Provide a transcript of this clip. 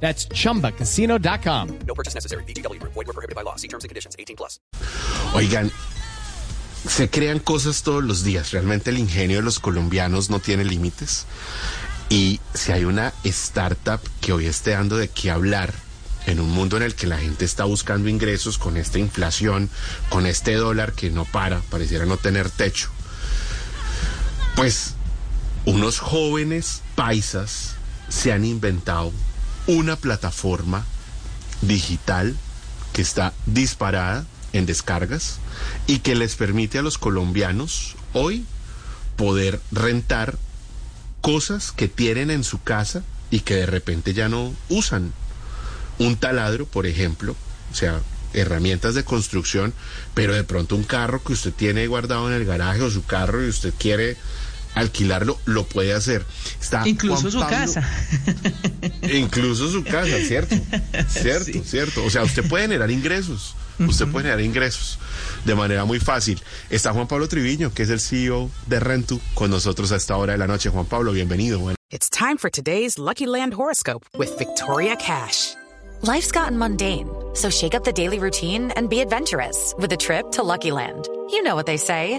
That's chumbacasino.com. No purchase necessary. BGW. Void were prohibited by law. See terms and conditions. 18 plus. Oigan, se crean cosas todos los días. Realmente el ingenio de los colombianos no tiene límites. Y si hay una startup que hoy esté dando de qué hablar en un mundo en el que la gente está buscando ingresos con esta inflación, con este dólar que no para, pareciera no tener techo, pues unos jóvenes paisas se han inventado una plataforma digital que está disparada en descargas y que les permite a los colombianos hoy poder rentar cosas que tienen en su casa y que de repente ya no usan. Un taladro, por ejemplo, o sea, herramientas de construcción, pero de pronto un carro que usted tiene guardado en el garaje o su carro y usted quiere alquilarlo, lo puede hacer. Está Incluso Juan su Pablo- casa. Incluso su casa, ¿cierto? Cierto, Sí. cierto. O sea, usted puede generar ingresos. Usted puede generar ingresos de manera muy fácil. Está Juan Pablo Triviño, que es el CEO de Rentu, con nosotros a esta hora de la noche. Juan Pablo, bienvenido. Bueno, It's time for today's Lucky Land horoscope with Victoria Cash. Life's gotten mundane, so shake up the daily routine and be adventurous with a trip to Lucky Land. You know what they say.